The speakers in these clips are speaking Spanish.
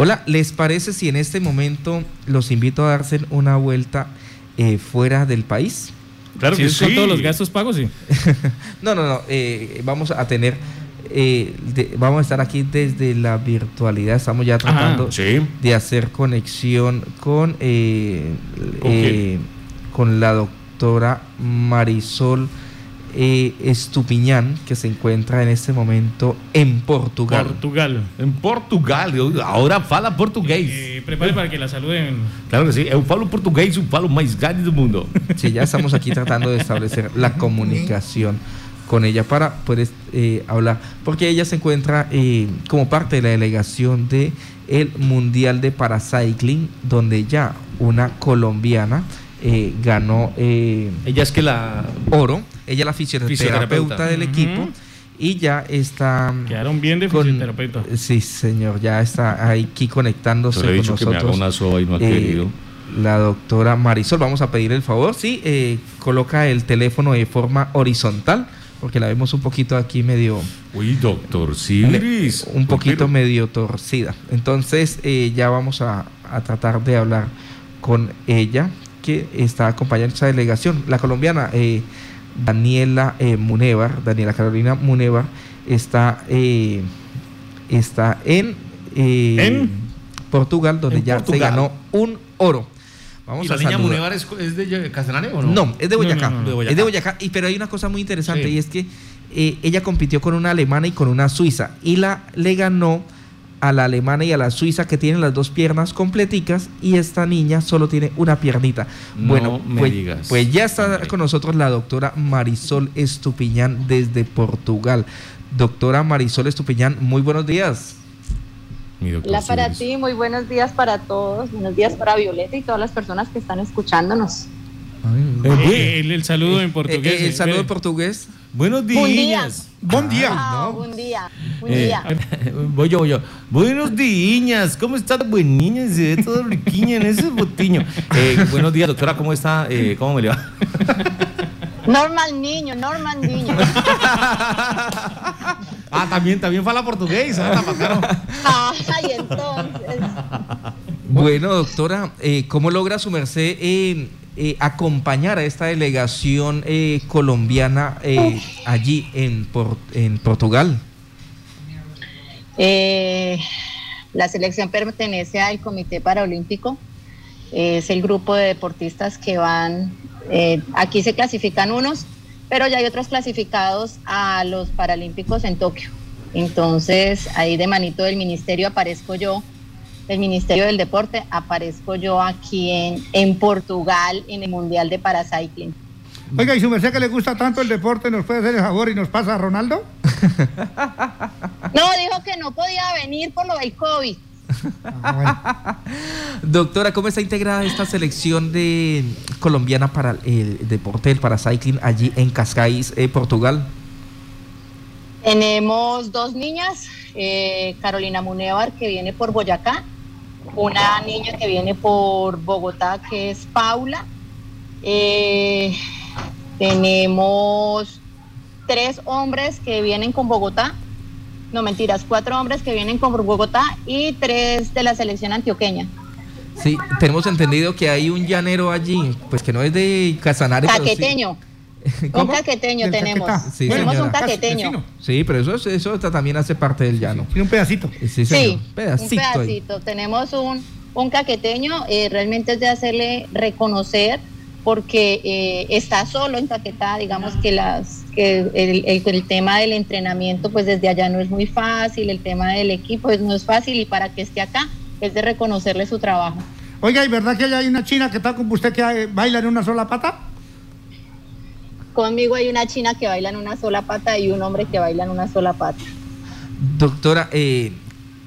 Hola, ¿les parece si en este momento los invito a darse una vuelta eh, fuera del país? Claro Si que es sí. con todos los gastos pagos, sí. no, no, no. eh, vamos a tener, eh, de- vamos a estar aquí desde la virtualidad. Estamos ya tratando Sí. de hacer conexión con, eh, ¿Con eh, con la doctora Marisol eh, Estupiñán, que se encuentra en este momento en Portugal. Portugal. En Portugal. Ahora fala português. Eh, prepare para que la saluden. Claro que sí. Eu falo português, eu falo mais grande do mundo. Sí, ya estamos aquí tratando de establecer la comunicación con ella para poder eh, hablar, porque ella se encuentra eh, como parte de la delegación de el Mundial de Paracycling, donde ya una colombiana eh, ganó eh, Ella es que la. oro, ella es la fisioterapeuta, Fisioterapeuta. del equipo y ya está Quedaron bien de con- fisioterapeuta. Sí, señor, ya está aquí conectándose Yo le he con dicho que me haga nosotros. una soba y no ha eh, querido. la doctora Marisol, vamos a pedir el favor, sí, eh, coloca el teléfono de forma horizontal, porque la vemos un poquito aquí medio, Uy, doctor Siris. un poquito Pero- medio torcida. Entonces eh, ya vamos a, a tratar de hablar con ella, que está acompañando esa delegación. La colombiana eh, Daniela eh, Munevar, Daniela Carolina Munevar, está, eh, está en, eh, ¿En? Portugal, donde En ya Portugal. se ganó un oro. Vamos ¿Y la a niña. Munevar es, es de Casanare o no? No, es de No, Boyacá. no, no, no. Es de Boyacá. Y, pero hay una cosa muy interesante Sí. y es que eh, ella compitió con una alemana y con una suiza. Y la le ganó a la alemana y a la suiza que tienen las dos piernas completicas y esta niña solo tiene una piernita. No bueno, me pues, digas. pues ya está Hombre. con nosotros la doctora Marisol Estupiñán desde Portugal. Doctora Marisol Estupiñán, muy buenos días. Hola para ti, muy buenos días para todos, buenos días para Violeta y todas las personas que están escuchándonos. Eh, el, el saludo en portugués. Eh, eh, el saludo en portugués. Buenos Buen día. días. Buen día. Ah, buen día, buen Eh, día. voy yo, voy yo. Buenos días, ¿cómo está, bueniñas? Se ve todo riquiña en ese botiño. Eh, buenos días, doctora, ¿cómo está? Eh, ¿Cómo me le va? Normal niño, normal niño. Ah, también, también fala portugués, ¿ah? Ay, entonces. Bueno, doctora, eh, ¿cómo logra su merced eh, acompañar a esta delegación eh, colombiana eh, allí en, en Portugal? La selección pertenece al Comité Paralímpico. Es el grupo de deportistas que van, aquí se clasifican unos, pero ya hay otros clasificados a los Paralímpicos en Tokio. Entonces, ahí de manito del ministerio aparezco yo, del Ministerio del Deporte, aparezco yo aquí en, en Portugal en el Mundial de Paracycling. Oiga, y su merced que le gusta tanto el deporte, ¿nos puede hacer el favor y nos pasa a Ronaldo? No, dijo que no podía venir por lo del COVID. Ah, bueno. Doctora, ¿cómo está integrada esta selección de colombiana para el deporte del paracycling allí en Cascais, eh, Portugal? Tenemos dos niñas, eh, Carolina Munevar que viene por Boyacá, una niña que viene por Bogotá que es Paula. Eh, tenemos tres hombres que vienen con Bogotá, no mentiras, cuatro hombres que vienen con Bogotá y tres de la selección antioqueña. Sí, tenemos entendido que hay un llanero allí, pues que no es de Casanare. pero sí. Un ¿Cómo? caqueteño Del tenemos. Sí, tenemos señora. un caqueteño. Vecino. Sí, pero eso, es- eso está- también hace parte del llano. Tiene un pedacito. Sí. Sí, pedacito. un ahí. pedacito. Tenemos un, un caqueteño, eh, realmente es de hacerle reconocer porque eh, está solo en Caquetá, digamos que las que el, el- el tema del entrenamiento pues desde allá no es muy fácil, el tema del equipo pues, no es fácil y para que esté acá es de reconocerle su trabajo. Oiga, ¿y verdad que allá hay una china que está con usted que eh, baila en una sola pata? Conmigo hay una china que baila en una sola pata y un hombre que baila en una sola pata. Doctora, eh,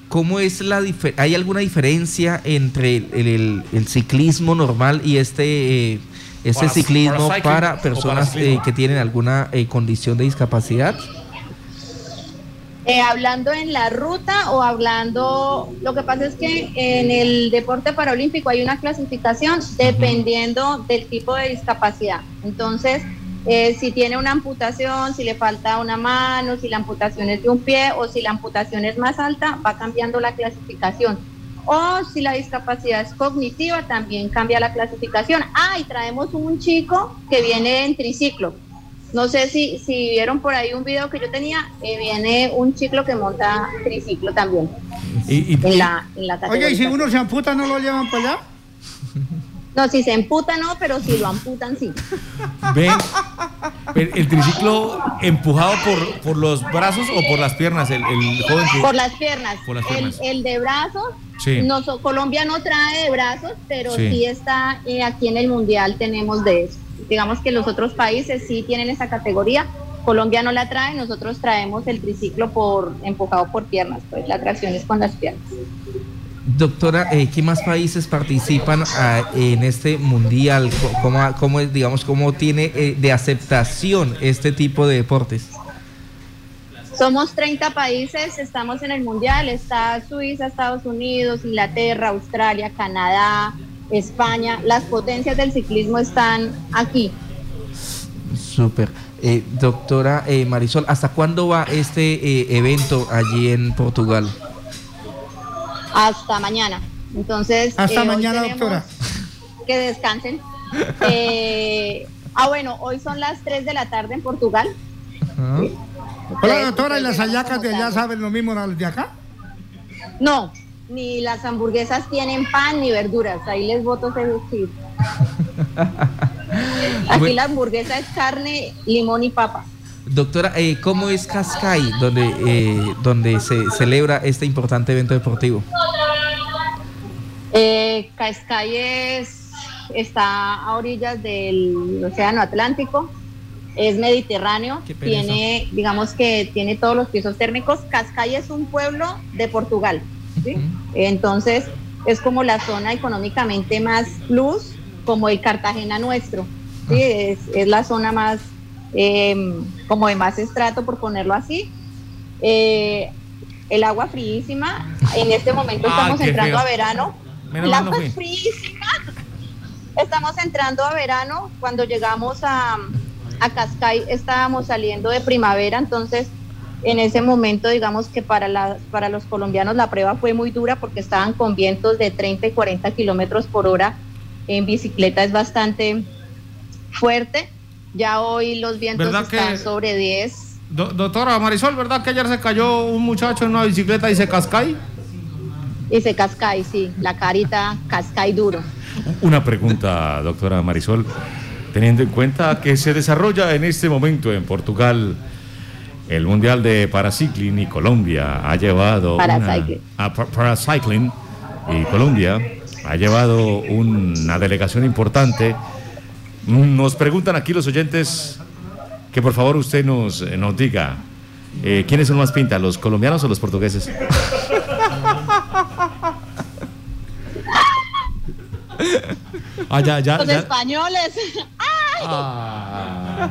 ¿cómo es la dife- ¿Hay alguna diferencia entre el, el- el ciclismo normal y este, eh, este Para- ciclismo para personas para eh, que tienen alguna eh, condición de discapacidad? Eh, hablando en la ruta o hablando, lo que pasa es que en el deporte paralímpico hay una clasificación dependiendo del tipo de discapacidad. Entonces, eh, si tiene una amputación, si le falta una mano, si la amputación es de un pie o si la amputación es más alta, va cambiando la clasificación. O si la discapacidad es cognitiva, también cambia la clasificación. Ah, y traemos un chico que viene en triciclo. No sé si, si vieron por ahí un video que yo tenía, eh, viene un chico que monta triciclo también. Y, y- En la, en la Oye, ¿y si uno se amputa no lo llevan para allá? No, si se emputa no, pero si lo amputan sí. ven, el triciclo empujado por, por los brazos o por las piernas, el, el joven que... Por las piernas. Por las El- piernas. El, de brazos, Sí. no, Colombia no trae de brazos, pero Sí. sí, está eh, aquí en el Mundial tenemos de eso. Digamos que los otros países sí tienen esa categoría. Colombia no la trae, nosotros traemos el triciclo por empujado por piernas, pues la tracción es con las piernas. Doctora, eh, ¿qué más países participan ah, en este mundial? ¿Cómo, digamos, cómo tiene eh, de aceptación este tipo de deportes? Somos 30 países, estamos en el Mundial, está Suiza, Estados Unidos, Inglaterra, Australia, Canadá, España. Las potencias del ciclismo están aquí. Súper. Eh, doctora Marisol, ¿hasta cuándo va este evento allí en Portugal? Hasta mañana. Entonces, Hasta eh, mañana, doctora. Que descansen. Eh, ah, bueno, hoy son las 3 de la tarde en Portugal. Ajá. Hola, doctora, ¿y las hallacas de allá saben lo mismo las de acá? No, ni las hamburguesas tienen pan ni verduras. Ahí les voto ese decir. Aquí la hamburguesa es carne, limón y papa. Doctora, eh, ¿cómo es Cascay, donde, eh, donde se celebra este importante evento deportivo? Eh, Cascay es, está a orillas del Océano Atlántico, es mediterráneo, tiene, digamos que tiene todos los pisos térmicos. Cascay es un pueblo de Portugal, entonces es como la zona económicamente más plus, como el Cartagena nuestro, ¿sí? Ah. es, es la zona más, eh, como de más estrato, por ponerlo así. Eh, el agua fríísima, en este momento Ah, estamos entrando a verano, Menos el agua es fríísima. Estamos entrando a verano. Cuando llegamos a, a Cascay estábamos saliendo de primavera, entonces en ese momento digamos que para, la, para los colombianos la prueba fue muy dura porque estaban con vientos de 30 y 40 kilómetros por hora. En bicicleta es bastante fuerte. Ya hoy los vientos ¿Verdad están que- sobre 10. Do- doctora Marisol, ¿verdad que ayer se cayó un muchacho en una bicicleta y se cascay? Y se Cascay, sí, la carita Cascay duro. Una pregunta, doctora Marisol. Teniendo en cuenta que se desarrolla en este momento en Portugal el Mundial de Paracycling y Colombia ha llevado una- Paracycling. ah, pa- Paracycling y Colombia ha llevado una delegación importante. Nos preguntan aquí los oyentes que por favor usted nos, eh, nos diga eh, quiénes son más pintas, los colombianos o los portugueses. Ah, ya, ya, Los ya. españoles. Ah.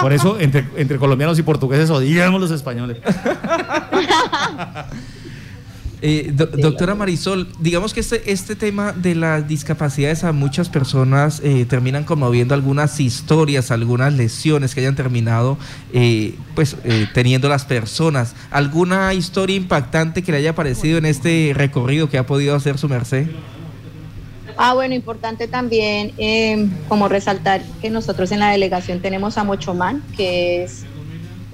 Por eso, entre, entre colombianos y portugueses odiamos los españoles. Eh, do- doctora Marisol, digamos que este, este tema de las discapacidades a muchas personas eh, terminan conmoviendo algunas historias, algunas lesiones que hayan terminado eh, pues eh, teniendo las personas. ¿Alguna historia impactante que le haya aparecido en este recorrido que ha podido hacer su merced? Ah, bueno, importante también eh, como resaltar que nosotros en la delegación tenemos a Mochomán, que es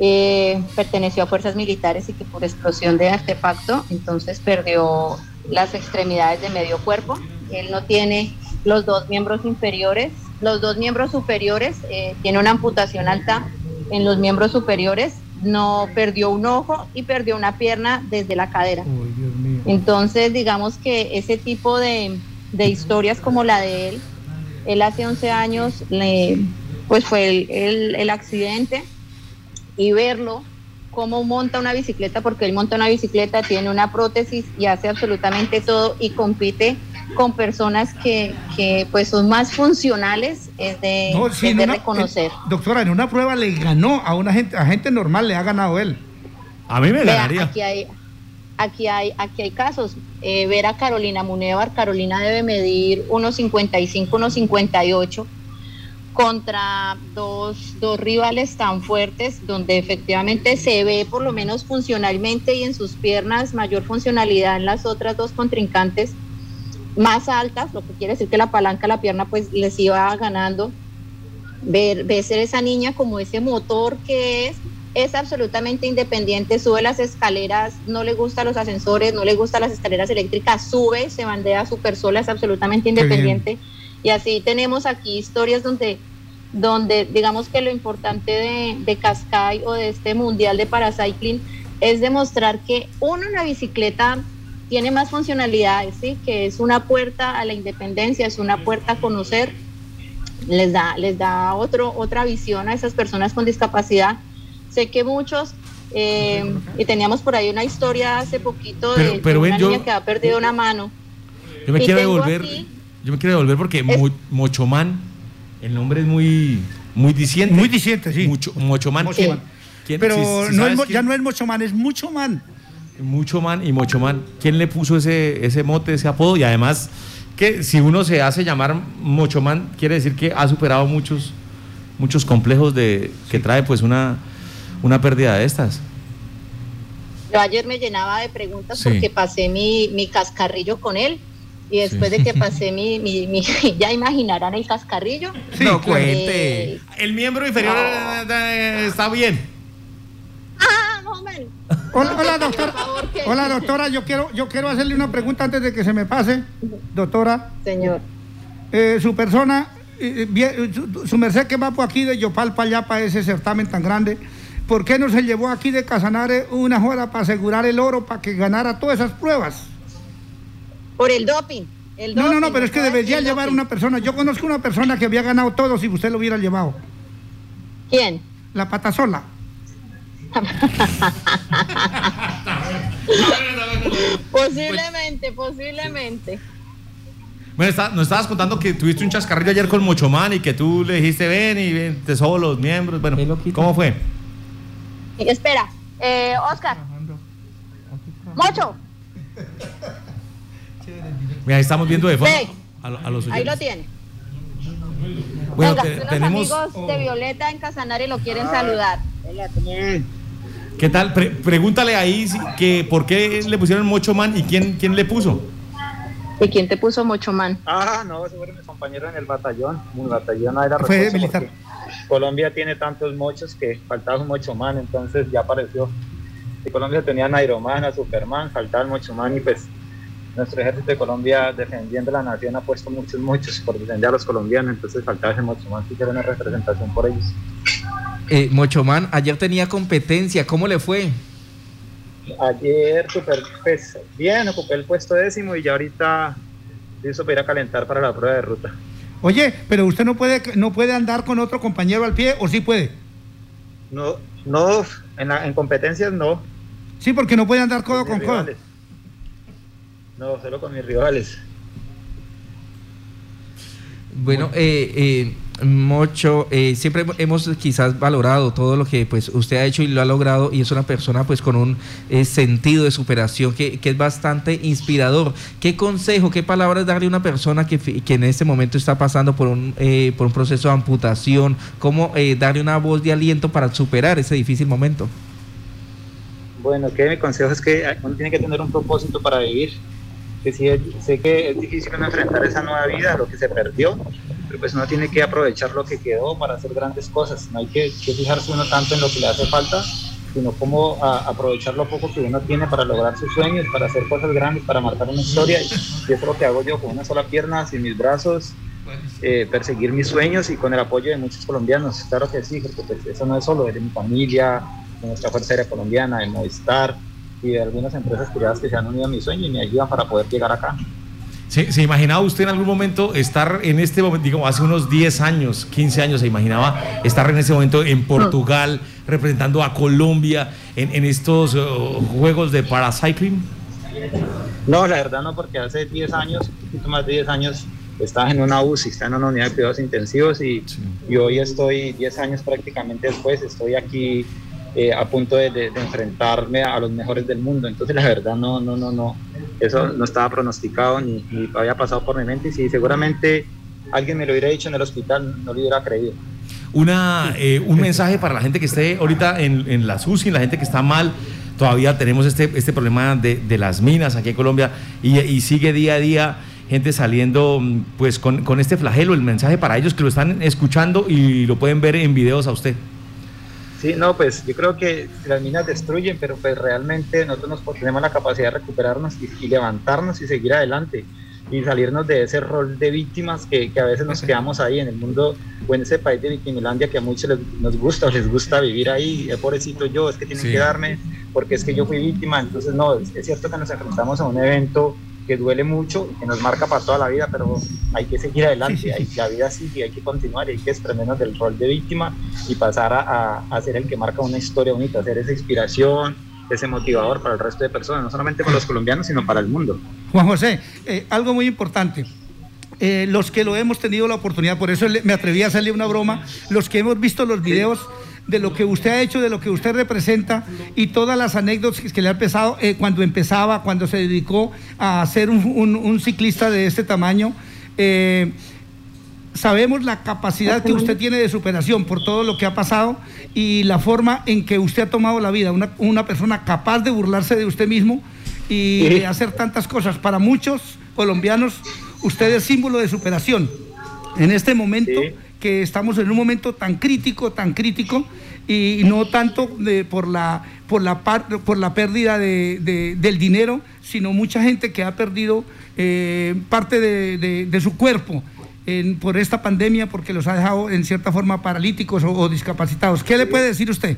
eh, perteneció a fuerzas militares y que por explosión de artefacto entonces perdió las extremidades de medio cuerpo. Él no tiene los dos miembros inferiores, los dos miembros superiores, eh, tiene una amputación alta en los miembros superiores, no perdió un ojo y perdió una pierna desde la cadera. Entonces, digamos que ese tipo de, de historias como la de él, él hace 11 años, le, pues fue el, el- el accidente y verlo cómo monta una bicicleta, porque él monta una bicicleta, tiene una prótesis y hace absolutamente todo y compite con personas que, que pues son más funcionales, es de, No, es sí, en de una- reconocer. eh, doctora, en una prueba le ganó a una gente, a gente normal le ha ganado él. A mí me Vea, ganaría. aquí hay, aquí hay, aquí hay casos. Eh, ver a Carolina Munevar, Carolina debe medir 1,55, 1,58. Contra dos, dos rivales tan fuertes, donde efectivamente se ve por lo menos funcionalmente y en sus piernas mayor funcionalidad en las otras dos contrincantes más altas, lo que quiere decir que la palanca, la pierna, pues les iba ganando. Ver, ver ser esa niña como ese motor que es, es absolutamente independiente, sube las escaleras, no le gustan los ascensores, no le gustan las escaleras eléctricas, sube, se bandea súper sola, es absolutamente independiente. Y así tenemos aquí historias donde, donde digamos que lo importante de, de Cascai o de este mundial de paracycling es demostrar que uno la bicicleta tiene más funcionalidades, ¿sí? que es una puerta a la independencia, es una puerta a conocer, les da, les da otro, otra visión a esas personas con discapacidad. Sé que muchos, eh, y teníamos por ahí una historia hace poquito de, Pero- pero de ven, una yo- niña que ha perdido una mano. Yo me Y quiero devolver, aquí- yo me quiero devolver porque Es- el nombre es muy, muy diciente. Muy diciente, sí. Mucho, Mochomán. Mochomán. ¿Quién- Pero si- si no es ya no es mucho man, es mucho man. Mucho man y Mochomán. ¿Quién le puso ese, ese mote, ese apodo? Y además, que si uno se hace llamar Mochomán, quiere decir que ha superado muchos, muchos complejos de, que trae pues una, una pérdida de estas. Yo ayer me llenaba de preguntas Sí. porque pasé mi, mi cascarrillo con él. Y después de que pasé mi, mi, mi- ya imaginarán el cascarrillo. no cuente. Eh, El miembro inferior eh, está bien. ah, no, man. Hola, hola, doctora. Favor, Hola, doctora. Yo quiero, yo quiero hacerle una pregunta antes de que se me pase. Doctora, Señor. eh, su persona, eh, bien, su, su merced que va por aquí de Yopal para allá, para ese certamen tan grande, ¿por qué no se llevó aquí de Casanare una hora para asegurar el oro para que ganara todas esas pruebas? Por el doping. El No, no, no, pero es que debería llevar doping. una persona. Yo conozco una persona que había ganado todo si usted lo hubiera llevado. ¿Quién? La pata sola. Posiblemente, posiblemente. Bueno, está- nos estabas contando que tuviste un chascarrillo ayer con Mochomán y que tú le dijiste ven y ven, te sobo los miembros. Bueno. ¿cómo fue? Y Espera, eh, Oscar. Mocho, Mira, ahí estamos viendo de fondo a, a los ahí lo tiene. Bueno, Venga, te- los tenemos. amigos de Violeta en Casanare lo quieren saludar. ¿Qué tal? Pre- pregúntale ahí si- que por qué le pusieron Mochomán y quién, quién le puso. ¿Y quién te puso Mocho Man? Ah, no, ese fue mi compañero en el batallón. Mi batallón era Fue militar. Colombia tiene tantos mochos que faltaba un mochomán, entonces ya apareció. Y Colombia tenía Nairoman, a Superman, faltaba el mochomán y pues nuestro ejército de Colombia defendiendo la nación ha puesto muchos mochos por defender a los colombianos, entonces faltaba ese mochomán que hiciera una representación por ellos. Eh, Mochomán, ayer tenía competencia, ¿cómo le fue? Ayer, super, pues bien, ocupé el puesto décimo y ya ahorita listo para ir a calentar para la prueba de ruta. Oye, pero usted no puede, no puede andar con otro compañero al pie, o sí puede. No, no, en, la- en competencias no. Sí, porque no puede andar codo mis con codo. rivales. No, solo con mis rivales. Bueno, eh, eh, Mocho, eh, siempre hemos quizás valorado todo lo que pues usted ha hecho y lo ha logrado y es una persona pues con un eh, sentido de superación que, que es bastante inspirador. ¿Qué consejo, qué palabras darle a una persona que, que en este momento está pasando por un, eh, por un proceso de amputación? ¿Cómo eh, darle una voz de aliento para superar ese difícil momento? Bueno, que mi consejo es que uno tiene que tener un propósito para vivir. Que sí, sé que es difícil enfrentar esa nueva vida, lo que se perdió, pero pues uno tiene que aprovechar lo que quedó para hacer grandes cosas. No hay que, que fijarse uno tanto en lo que le hace falta, sino cómo a- aprovechar lo poco que uno tiene para lograr sus sueños, para hacer cosas grandes, para marcar una historia. Y eso es lo que hago yo con una sola pierna, sin mis brazos, eh, perseguir mis sueños y con el apoyo de muchos colombianos. Claro que sí, porque pues, eso no es solo, es de mi familia, de nuestra Fuerza Aérea Colombiana, de Movistar y de algunas empresas privadas que se han unido a mi sueño y me ayudan para poder llegar acá. ¿Se, se imaginaba usted en algún momento estar en este momento, digo, hace unos 10 años, 15 años, se imaginaba estar en ese momento en Portugal, representando a Colombia en, en estos eh, juegos de paracycling? No, la verdad no, porque hace 10 años, un poquito más de 10 años, estaba en una UCI, estaba en una unidad de cuidados intensivos y, y hoy estoy 10 años prácticamente después, estoy aquí eh, a punto de, de- de enfrentarme a los mejores del mundo. Entonces la verdad no, no, no, no, eso no estaba pronosticado ni, ni había pasado por mi mente y sí, seguramente alguien me lo hubiera dicho en el hospital, no lo hubiera creído. Una, eh, un mensaje para la gente que esté ahorita en, en la SUSI, la gente que está mal. Todavía tenemos este, este problema de, de las minas aquí en Colombia y, y sigue día a día gente saliendo mm, pues con, con, este flagelo, el mensaje para ellos que lo están escuchando y lo pueden ver en videos a usted. Sí, no, pues yo creo que las minas destruyen, pero pues realmente nosotros nos tenemos la capacidad de recuperarnos y, y levantarnos y seguir adelante y salirnos de ese rol de víctimas que, que a veces nos quedamos ahí en el mundo o en ese país de Victimilandia que a muchos les, nos gusta o les gusta vivir ahí, eh, pobrecito yo, es que tienen sí. que darme porque es que yo fui víctima, entonces no, es, es cierto que nos enfrentamos a un evento que duele mucho, que nos marca para toda la vida, pero hay que seguir adelante, hay, la vida sigue, hay que continuar y hay que desprendernos del rol de víctima y pasar a, a, a ser el que marca una historia bonita, ser esa inspiración, ese motivador para el resto de personas, no solamente para los colombianos, sino para el mundo. Juan José, eh, algo muy importante. Eh, los que lo hemos tenido la oportunidad, por eso me atreví a hacerle una broma, los que hemos visto los videos de lo que usted ha hecho, de lo que usted representa y todas las anécdotas que le ha empezado eh, cuando empezaba, cuando se dedicó a ser un, un, un ciclista de este tamaño. Eh, sabemos la capacidad que usted tiene de superación por todo lo que ha pasado y la forma en que usted ha tomado la vida, una, una persona capaz de burlarse de usted mismo y de hacer tantas cosas. Para muchos colombianos, usted es símbolo de superación. En este momento sí. Que estamos en un momento tan crítico, tan crítico, y no tanto de, por, la, por, la par, por la pérdida de, de, del dinero, sino mucha gente que ha perdido eh, parte de, su cuerpo en, por esta pandemia porque los ha dejado en cierta forma paralíticos o, discapacitados. ¿Qué le puede decir usted?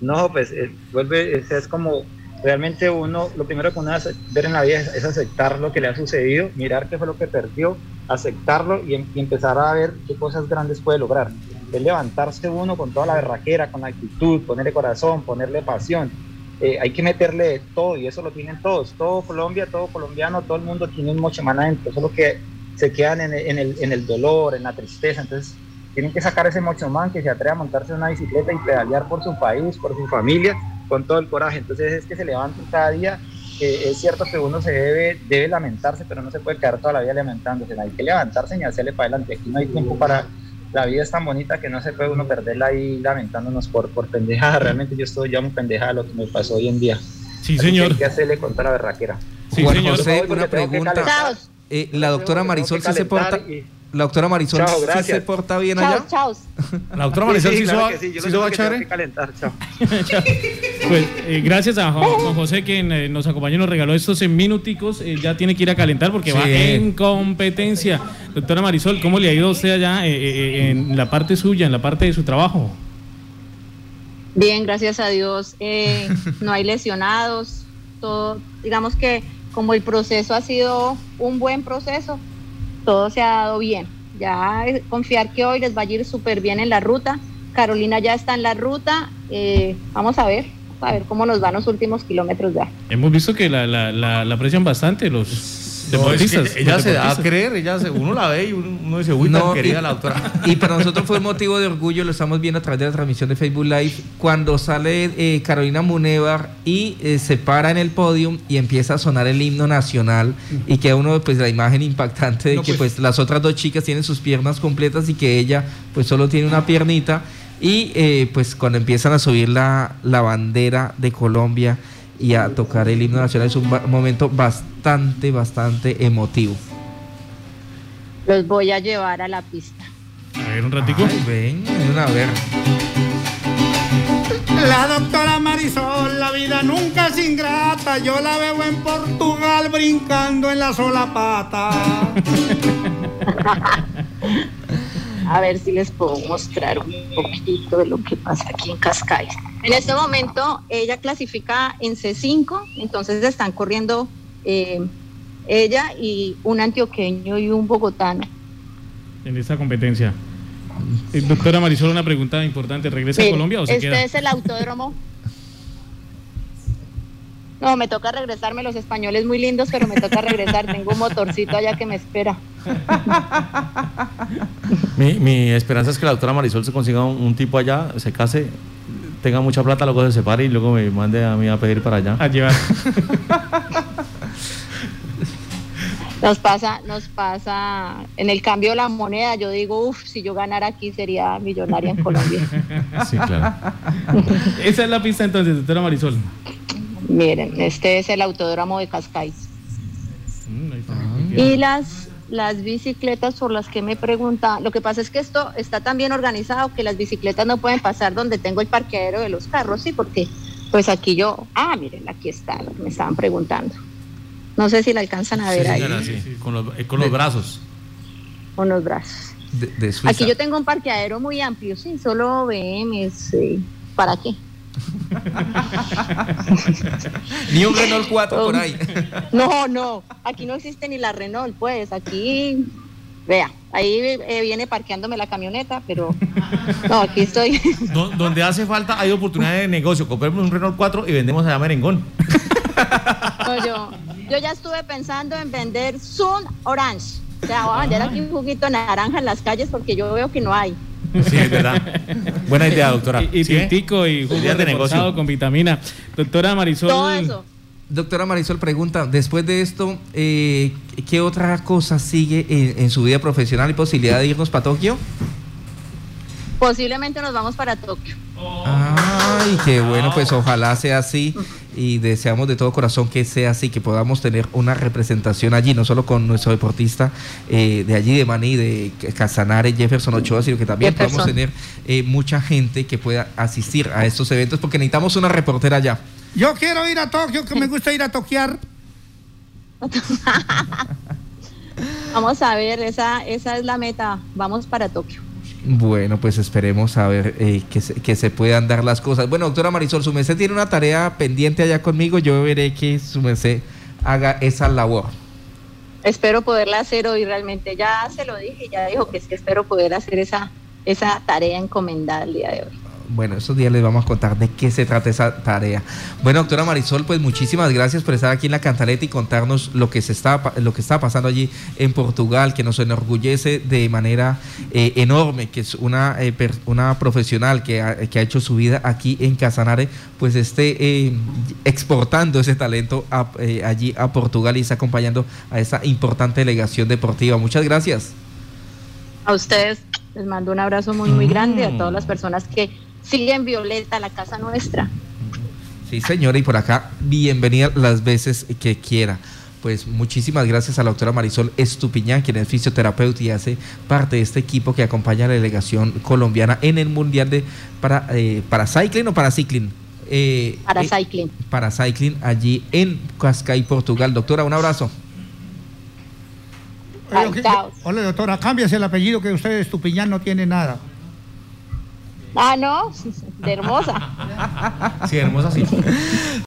No, pues eh, vuelve, es, como realmente uno, lo primero que uno hace ver en la vida es, aceptar lo que le ha sucedido, mirar qué fue lo que perdió, aceptarlo y, y, empezar a ver qué cosas grandes puede lograr. Es levantarse uno con toda la berraquera, con actitud, ponerle corazón, ponerle pasión. Eh, hay que meterle todo y eso lo tienen todos. Todo Colombia, todo colombiano, todo el mundo tiene un mochemán adentro. Solo que se quedan en en, el, en el dolor, en la tristeza. Entonces, tienen que sacar ese mochomán que se atreve a montarse en una bicicleta y pedalear por su país, por su familia, con todo el coraje. Entonces, es que se levanten cada día. Eh, es cierto que uno se debe, debe lamentarse, pero no se puede quedar toda la vida lamentándose. Hay que levantarse y hacerle para adelante. Aquí no hay tiempo para. La vida es tan bonita que no se puede uno perderla ahí lamentándonos por, por pendejada. Realmente yo estoy ya muy pendejada lo que me pasó hoy en día. Sí, Así señor. Que hay que hacerle contra la berraquera. Sí, Juan señor. José, una pregunta. Eh, la doctora Marisol sí se porta. Y... La doctora Marisol chao, ¿sí se porta bien chao, allá. Chao. La doctora Marisol sí, sí, sí, claro sí, sí lo va a echar. calentar, chao. pues eh, gracias a Juan José que eh, nos acompañó y nos regaló estos en minuticos. Eh, ya tiene que ir a calentar porque sí. va en competencia. Doctora Marisol, ¿cómo le ha ido a usted allá eh, en la parte suya, en la parte de su trabajo? Bien, gracias a Dios. no hay lesionados. Todo, digamos que como el proceso ha sido un buen proceso, todo se ha dado bien. Ya confiar que hoy les va a ir súper bien en la ruta. Carolina ya está en la ruta. Eh, vamos a ver, a ver cómo nos van los últimos kilómetros ya. Hemos visto que la, la, la, la aprecian bastante los. No, es que ella se da a creer, ella se, uno la ve y uno, uno dice, uy, no, tan querida y, la doctora. Y para nosotros fue motivo de orgullo, lo estamos viendo a través de la transmisión de Facebook Live, cuando sale eh, Carolina Munevar y eh, se para en el podio y empieza a sonar el himno nacional y queda uno, pues, la imagen impactante de no, que pues, pues las otras dos chicas tienen sus piernas completas y que ella, pues, solo tiene una piernita. Y eh, pues cuando empiezan a subir la, la bandera de Colombia, y a tocar el himno nacional es un momento bastante, bastante emotivo. Los voy a llevar a la pista. A ver, un ratico. Ay, ven, a ver. La doctora Marisol, la vida nunca es ingrata. Yo la veo en Portugal brincando en la sola pata. a ver si les puedo mostrar un poquito de lo que pasa aquí en Cascais. En este momento ella clasifica en C5, entonces están corriendo eh, ella y un antioqueño y un bogotano. En esta competencia. Eh, doctora Marisol, una pregunta importante. ¿Regresa Mire, a Colombia o se este queda? es el autódromo. No, me toca regresarme. Los españoles muy lindos, pero me toca regresar. Tengo un motorcito allá que me espera. mi, mi, esperanza es que la doctora Marisol se consiga un, un, tipo allá, se case, tenga mucha plata, luego se separe y luego me mande a mí a pedir para allá. A llevar. Nos pasa, nos pasa, en el cambio de la moneda, yo digo, uff, si yo ganara aquí sería millonaria en Colombia. Sí, claro. Esa es la pista entonces, doctora Marisol. Miren, este es el autódromo de Cascais. Mm. Ah. Y las, las bicicletas por las que me pregunta, lo que pasa es que esto está tan bien organizado que las bicicletas no pueden pasar donde tengo el parqueadero de los carros, sí, porque pues aquí yo, ah, miren, aquí está lo que me estaban preguntando. No sé si la alcanzan a ver Sí, ahí señora, sí, Con los, eh, con los brazos. con los brazos. De, de Suiza. Aquí yo tengo un parqueadero muy amplio, sí, solo BMs, ¿para qué? Ni un Renault 4 por ahí. No, no, aquí no existe ni la Renault, pues aquí, vea, ahí eh, viene parqueándome la camioneta, pero no, aquí estoy. Do- donde hace falta hay oportunidad de negocio. Compremos un Renault 4 y vendemos allá merengón. No, yo, yo ya estuve pensando en vender Sun Orange. O sea, voy a vender aquí un juguito naranja en las calles porque yo veo que no hay. Sí, es verdad. Buena idea, doctora. Y, y ¿Sí, eh? tintico y jugo Ideas de negocio. con vitamina. Doctora Marisol. Todo eso. Doctora Marisol pregunta, después de esto, eh, ¿qué otra cosa sigue en, en su vida profesional y posibilidad de irnos para Tokio? Posiblemente nos vamos para Tokio. Ay, qué bueno, pues ojalá sea así y deseamos de todo corazón que sea así, que podamos tener una representación allí, no solo con nuestro deportista eh, de allí, de Maní, de Casanare, Jefferson Ochoa, sino que también Jefferson. podamos tener eh, mucha gente que pueda asistir a estos eventos, porque necesitamos una reportera allá. Yo quiero ir a Tokio, que me gusta ir a toquear. Vamos a ver, esa, esa es la meta. Vamos para Tokio. Bueno, pues esperemos a ver eh, que, se, que se puedan dar las cosas. Bueno, doctora Marisol, su merced tiene una tarea pendiente allá conmigo. Yo veré que su merced haga esa labor. Espero poderla hacer hoy realmente. Ya se lo dije, ya dijo que sí, espero poder hacer esa, esa tarea encomendada el día de hoy. Bueno, estos días les vamos a contar de qué se trata esa tarea. Bueno, doctora Marisol, pues muchísimas gracias por estar aquí en la cantaleta y contarnos lo que se está lo que está pasando allí en Portugal, que nos enorgullece de manera eh, enorme, que es una eh, per- una profesional que ha, que ha hecho su vida aquí en Casanare, pues esté eh, exportando ese talento a- allí a Portugal y está acompañando a esa importante delegación deportiva. Muchas gracias. A ustedes les mando un abrazo muy, muy grande. A todas las personas que siguen Violeta, la casa nuestra. Sí, señora, y por acá, bienvenida las veces que quiera. Pues muchísimas gracias a la doctora Marisol Estupiñán, quien es fisioterapeuta y hace parte de este equipo que acompaña a la delegación colombiana en el Mundial de para, eh, para Cycling o para Cycling. Eh, Para eh, Cycling. para Cycling allí en Cascais, Portugal. Doctora, un abrazo. Chao. Hola, doctora, cámbiase el apellido que usted, Estupiñán, no tiene nada. Ah, no, de hermosa. Sí, hermosa, sí.